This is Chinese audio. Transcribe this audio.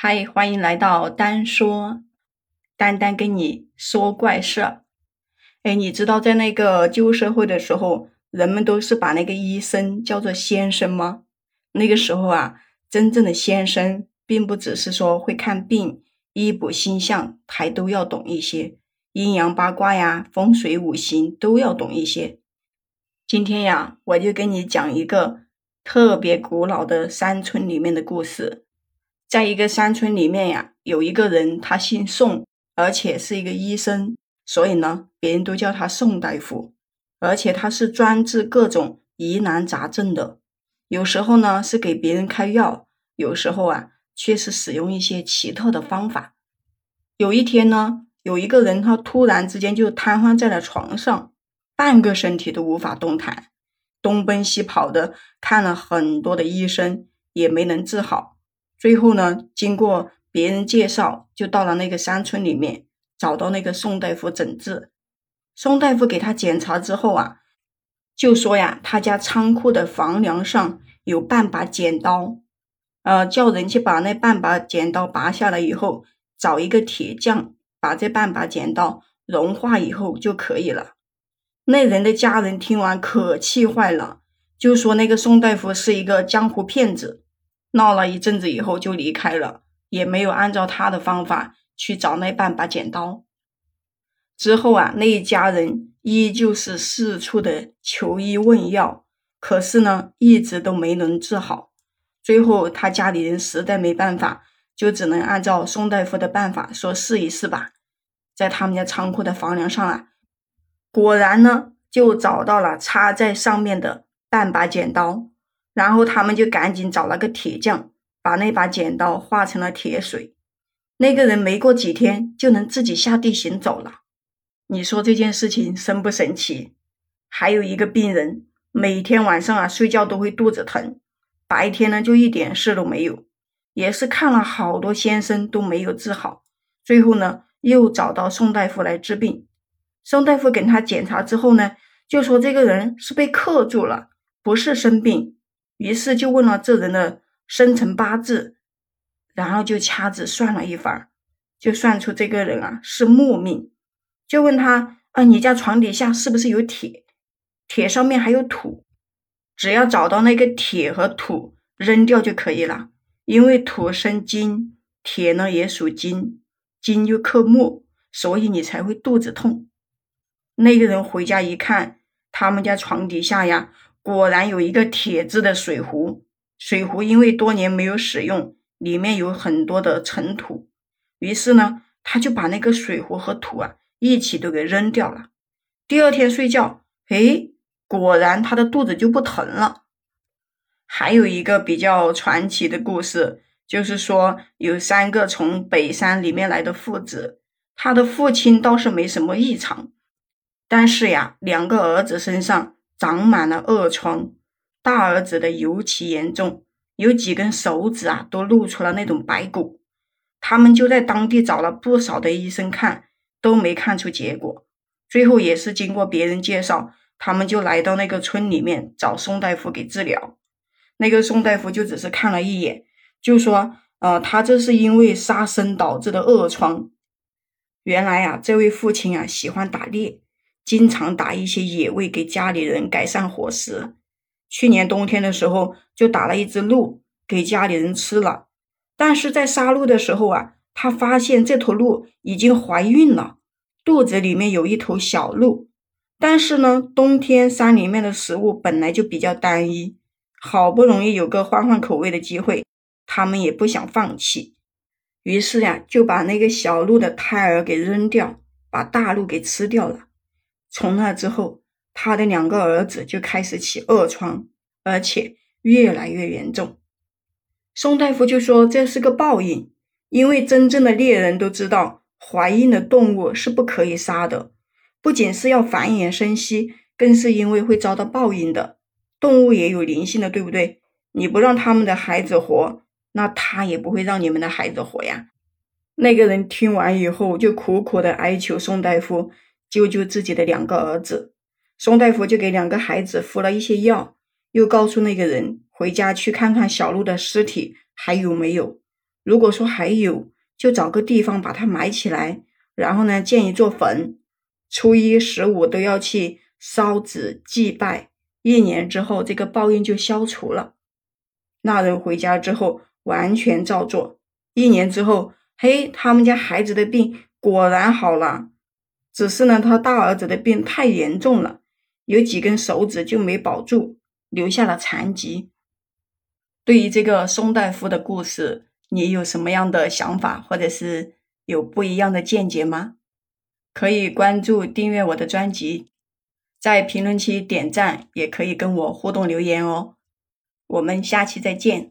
嗨，欢迎来到丹说，丹丹跟你说怪事儿。哎，你知道在那个旧社会的时候，人们都是把那个医生叫做先生吗？那个时候啊，真正的先生并不只是说会看病、医卜星象，还都要懂一些阴阳八卦呀、风水五行都要懂一些。今天呀，我就跟你讲一个特别古老的山村里面的故事。在一个山村里面呀，有一个人，他姓宋，而且是一个医生，所以呢，别人都叫他宋大夫。而且他是专治各种疑难杂症的，有时候呢是给别人开药，有时候啊却是使用一些奇特的方法。有一天呢，有一个人他突然之间就瘫痪在了床上。半个身体都无法动弹，东奔西跑的看了很多的医生，也没能治好。最后呢，经过别人介绍，就到了那个山村里面，找到那个宋大夫诊治。宋大夫给他检查之后啊，就说呀，他家仓库的房梁上有半把剪刀，呃，叫人去把那半把剪刀拔下来以后，找一个铁匠把这半把剪刀融化以后就可以了。那人的家人听完可气坏了，就说那个宋大夫是一个江湖骗子。闹了一阵子以后就离开了，也没有按照他的方法去找那半把剪刀。之后啊，那一家人依旧是四处的求医问药，可是呢，一直都没能治好。最后他家里人实在没办法，就只能按照宋大夫的办法说试一试吧。在他们家仓库的房梁上啊。果然呢，就找到了插在上面的半把剪刀，然后他们就赶紧找了个铁匠，把那把剪刀化成了铁水。那个人没过几天就能自己下地行走了。你说这件事情神不神奇？还有一个病人，每天晚上啊睡觉都会肚子疼，白天呢就一点事都没有，也是看了好多先生都没有治好，最后呢又找到宋大夫来治病。宋大夫给他检查之后呢，就说这个人是被克住了，不是生病。于是就问了这人的生辰八字，然后就掐指算了一番，就算出这个人啊是木命。就问他啊，你家床底下是不是有铁？铁上面还有土，只要找到那个铁和土扔掉就可以了。因为土生金，铁呢也属金，金就克木，所以你才会肚子痛。那个人回家一看，他们家床底下呀，果然有一个铁制的水壶。水壶因为多年没有使用，里面有很多的尘土。于是呢，他就把那个水壶和土啊一起都给扔掉了。第二天睡觉，哎，果然他的肚子就不疼了。还有一个比较传奇的故事，就是说有三个从北山里面来的父子，他的父亲倒是没什么异常。但是呀，两个儿子身上长满了恶疮，大儿子的尤其严重，有几根手指啊都露出了那种白骨。他们就在当地找了不少的医生看，都没看出结果。最后也是经过别人介绍，他们就来到那个村里面找宋大夫给治疗。那个宋大夫就只是看了一眼，就说：“呃，他这是因为杀生导致的恶疮。原来呀，这位父亲啊喜欢打猎。”经常打一些野味给家里人改善伙食。去年冬天的时候，就打了一只鹿给家里人吃了。但是在杀鹿的时候啊，他发现这头鹿已经怀孕了，肚子里面有一头小鹿。但是呢，冬天山里面的食物本来就比较单一，好不容易有个换换口味的机会，他们也不想放弃。于是呀，就把那个小鹿的胎儿给扔掉，把大鹿给吃掉了。从那之后，他的两个儿子就开始起恶疮，而且越来越严重。宋大夫就说这是个报应，因为真正的猎人都知道，怀孕的动物是不可以杀的，不仅是要繁衍生息，更是因为会遭到报应的。动物也有灵性的，对不对？你不让他们的孩子活，那他也不会让你们的孩子活呀。那个人听完以后，就苦苦的哀求宋大夫。救救自己的两个儿子，宋大夫就给两个孩子服了一些药，又告诉那个人回家去看看小鹿的尸体还有没有。如果说还有，就找个地方把它埋起来，然后呢建一座坟，初一十五都要去烧纸祭拜，一年之后这个报应就消除了。那人回家之后完全照做，一年之后，嘿，他们家孩子的病果然好了，只是呢他大儿子的病太严重了，有几根手指就没保住，留下了残疾。对于这个宋大夫的故事，你有什么样的想法，或者是有不一样的见解吗？可以关注、订阅我的专辑，在评论区点赞，也可以跟我互动留言哦。我们下期再见。